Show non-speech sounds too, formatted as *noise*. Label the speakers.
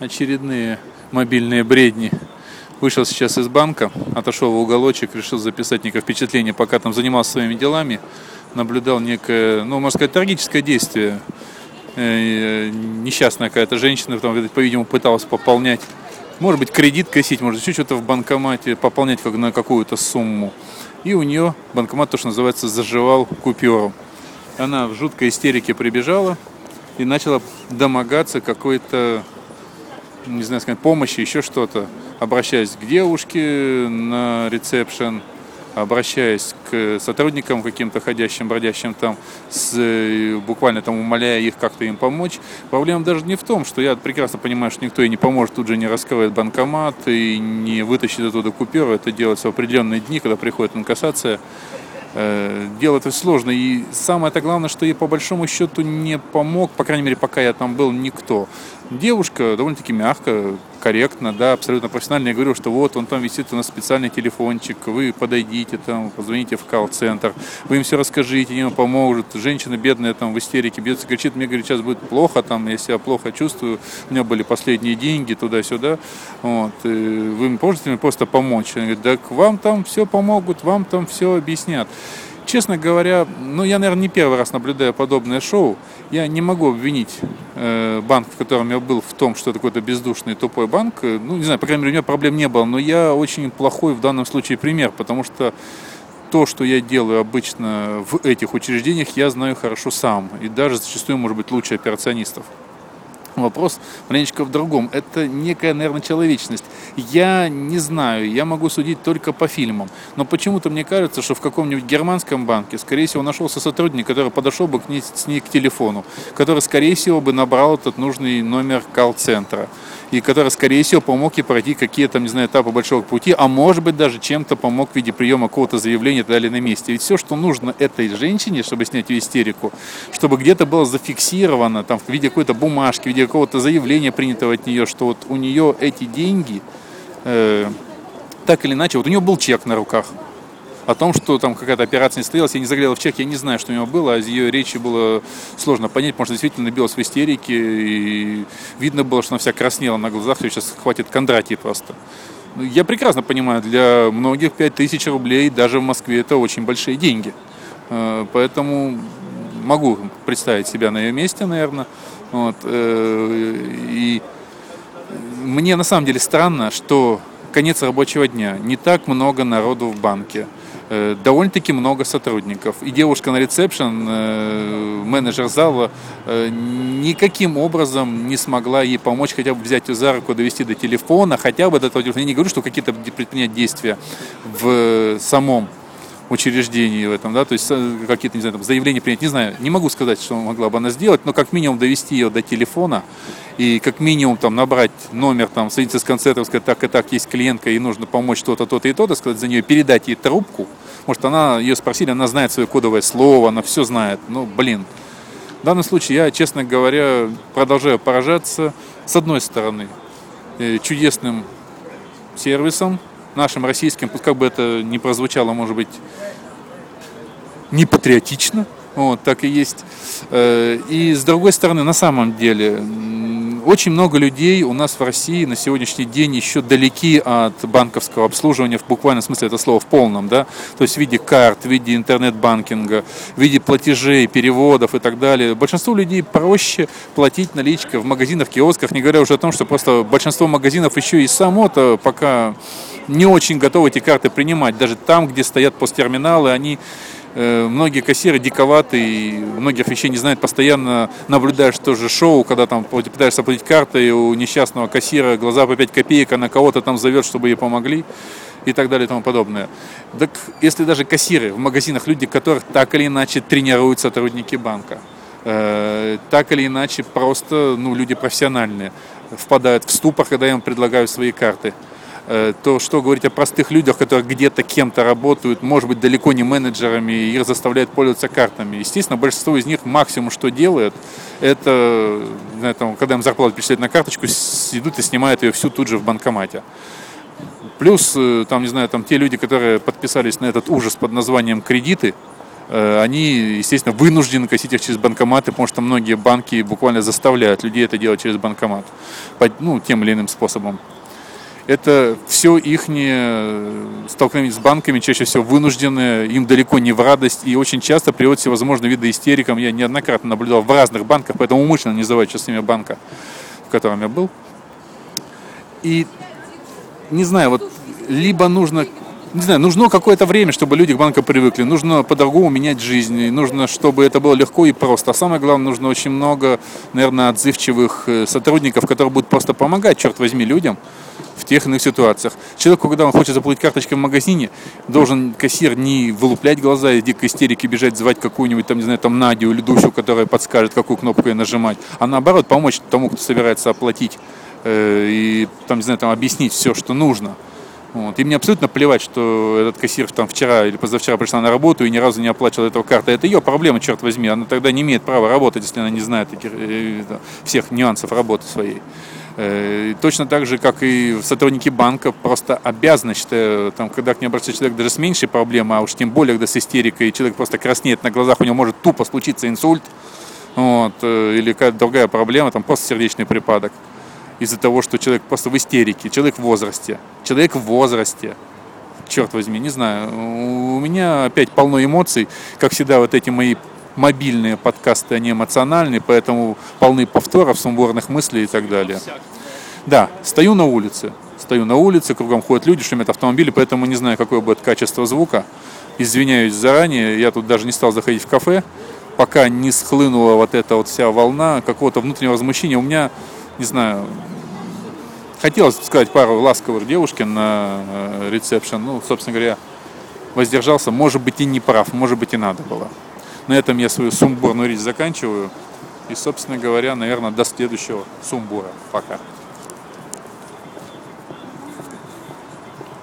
Speaker 1: очередные мобильные бредни. Вышел сейчас из банка, отошел в уголочек, решил записать некое впечатление, пока там занимался своими делами, наблюдал некое, ну, можно сказать, трагическое действие. Э, несчастная какая-то женщина, там, по-видимому, пыталась пополнять, может быть, кредит косить, может, еще что-то в банкомате, пополнять как на какую-то сумму. И у нее банкомат, то, что называется, заживал купюру. Она в жуткой истерике прибежала и начала домогаться какой-то не знаю, сказать, помощи, еще что-то, обращаясь к девушке на ресепшн, обращаясь к сотрудникам каким-то ходящим, бродящим там, с, буквально там умоляя их как-то им помочь. Проблема даже не в том, что я прекрасно понимаю, что никто ей не поможет, тут же не раскроет банкомат и не вытащит оттуда купюру. Это делается в определенные дни, когда приходит инкассация. Э, дело это сложно. И самое-то главное, что ей по большому счету не помог, по крайней мере, пока я там был, никто. Девушка довольно-таки мягко, корректно, да, абсолютно профессионально. Я говорю, что вот, он там висит у нас специальный телефончик, вы подойдите там, позвоните в колл-центр, вы им все расскажите, они вам помогут. Женщина бедная там в истерике бьется, кричит, мне, говорит, сейчас будет плохо, там, я себя плохо чувствую, у меня были последние деньги туда-сюда, вот, вы можете мне просто помочь? Она говорит, так вам там все помогут, вам там все объяснят. Честно говоря, ну я, наверное, не первый раз наблюдаю подобное шоу. Я не могу обвинить э, банк, в котором я был, в том, что это какой-то бездушный тупой банк. Ну, не знаю, по крайней мере, у меня проблем не было. Но я очень плохой в данном случае пример, потому что то, что я делаю обычно в этих учреждениях, я знаю хорошо сам. И даже зачастую, может быть, лучше операционистов. *laughs* Вопрос маленечко в другом. Это некая, наверное, человечность. Я не знаю, я могу судить только по фильмам. Но почему-то мне кажется, что в каком-нибудь германском банке, скорее всего, нашелся сотрудник, который подошел бы к ней, с ней к телефону, который, скорее всего, бы набрал этот нужный номер колл-центра и который, скорее всего, помог ей пройти какие-то, не знаю, этапы большого пути, а может быть даже чем-то помог в виде приема какого-то заявления и так далее на месте. Ведь все, что нужно этой женщине, чтобы снять ее истерику, чтобы где-то было зафиксировано, там, в виде какой-то бумажки, в виде какого-то заявления принятого от нее, что вот у нее эти деньги, э, так или иначе, вот у нее был чек на руках, о том, что там какая-то операция не состоялась, я не заглядел в чек, я не знаю, что у него было, а из ее речи было сложно понять, что действительно набилась в истерике, и видно было, что она вся краснела на глазах, ее сейчас хватит Кондратий просто. Ну, я прекрасно понимаю, для многих 5000 рублей даже в Москве это очень большие деньги. Э, поэтому могу представить себя на ее месте, наверное. Вот. Э, и мне на самом деле странно, что конец рабочего дня, не так много народу в банке. Э, довольно-таки много сотрудников. И девушка на ресепшн, э, менеджер зала, никаким образом не смогла ей помочь, хотя бы взять ее за руку, довести до телефона, хотя бы до телефона. Я не говорю, что какие-то предпринять действия в самом учреждении в этом, да, то есть какие-то, не знаю, там, заявления принять, не знаю, не могу сказать, что могла бы она сделать, но как минимум довести ее до телефона и как минимум там набрать номер, там, соединиться с концертом, сказать, так и так, есть клиентка, и нужно помочь то-то, то-то и то-то, сказать за нее, передать ей трубку, может, она, ее спросили, она знает свое кодовое слово, она все знает, ну, блин. В данном случае я, честно говоря, продолжаю поражаться, с одной стороны, э, чудесным сервисом, нашим российским, как бы это ни прозвучало, может быть, не патриотично, вот, так и есть. Э, и с другой стороны, на самом деле, очень много людей у нас в России на сегодняшний день еще далеки от банковского обслуживания в буквальном смысле этого слова, в полном, да, то есть в виде карт, в виде интернет-банкинга, в виде платежей, переводов и так далее. Большинству людей проще платить наличкой в магазинах, киосках, не говоря уже о том, что просто большинство магазинов еще и само-то пока не очень готовы эти карты принимать. Даже там, где стоят посттерминалы, они многие кассиры диковаты и многих вещей не знают, постоянно наблюдаешь тоже шоу, когда там пытаешься платить картой, у несчастного кассира глаза по 5 копеек, а на кого-то там зовет, чтобы ей помогли и так далее и тому подобное. Так если даже кассиры в магазинах, люди, которых так или иначе тренируют сотрудники банка, э, так или иначе просто ну, люди профессиональные, впадают в ступор, когда им предлагают свои карты – Э, то что говорить о простых людях, которые где-то кем-то работают, может быть, далеко не менеджерами, и их заставляют пользоваться картами. Естественно, большинство из них максимум, что делают, это, там, когда им зарплату перечисляют на карточку, идут и снимают ее всю тут же в банкомате. Плюс, э, там, не знаю, там те люди, которые подписались на этот ужас под названием кредиты, Э, они, естественно, вынуждены косить их через банкоматы, потому что многие банки буквально заставляют людей это делать через банкомат, ну, тем или иным способом. Это все их столкновение с банками, чаще всего вынужденные, им далеко не в радость, и очень часто приводят всевозможные виды истерикам. Я неоднократно наблюдал в разных банках, поэтому умышленно не называю сейчас имя банка, в котором я был. И не знаю, вот либо нужно не знаю, нужно какое-то время, чтобы люди к банку привыкли. Нужно по-другому менять жизнь. Нужно, чтобы это было легко и просто. А самое главное, нужно очень много, наверное, отзывчивых э, сотрудников, которые будут просто помогать, черт возьми, людям в тех иных ситуациях. Человеку, когда он хочет заплатить карточкой в магазине, должен кассир не вылуплять глаза и дико истерики бежать, звать какую-нибудь, там, не знаю, там Надю или Дусю, которая подскажет, какую кнопку ей нажимать, а наоборот помочь тому, кто собирается оплатить э, и, там, не знаю, там объяснить все, что нужно. Вот. И мне абсолютно плевать, что этот кассир там вчера или позавчера пришла на работу и ни разу не оплачивала этого карты. Это ее проблема, черт возьми. Она тогда не имеет права работать, если она не знает этих, э, всех нюансов работы своей. Э, точно так же, как и сотрудники банка, просто обязаны, считаю, там, когда к ним обращается человек даже с меньшей проблемой, а уж тем более, когда с истерикой, человек просто краснеет на глазах, у него может тупо случиться инсульт, вот, э, или какая-то другая проблема, там просто сердечный припадок из-за того, что человек просто в истерике, человек в возрасте. Человек в возрасте. Черт возьми, не знаю. У меня опять полно эмоций. Как всегда, вот эти мои мобильные подкасты, они эмоциональные, поэтому полны повторов, сумбурных мыслей и так далее. Да, стою на улице. Стою на улице, кругом ходят люди, шумят автомобили, поэтому не знаю, какое будет качество звука. Извиняюсь заранее, я тут даже не стал заходить в кафе, пока не схлынула вот эта вот вся волна какого-то внутреннего возмущения. У меня не знаю, хотелось сказать пару ласковых девушке на э, ресепшн. Ну, собственно говоря, воздержался. Может быть, и не прав, может быть, и надо было. На этом я свою сумбурную речь заканчиваю. И, собственно говоря, наверное, до следующего сумбура. Пока.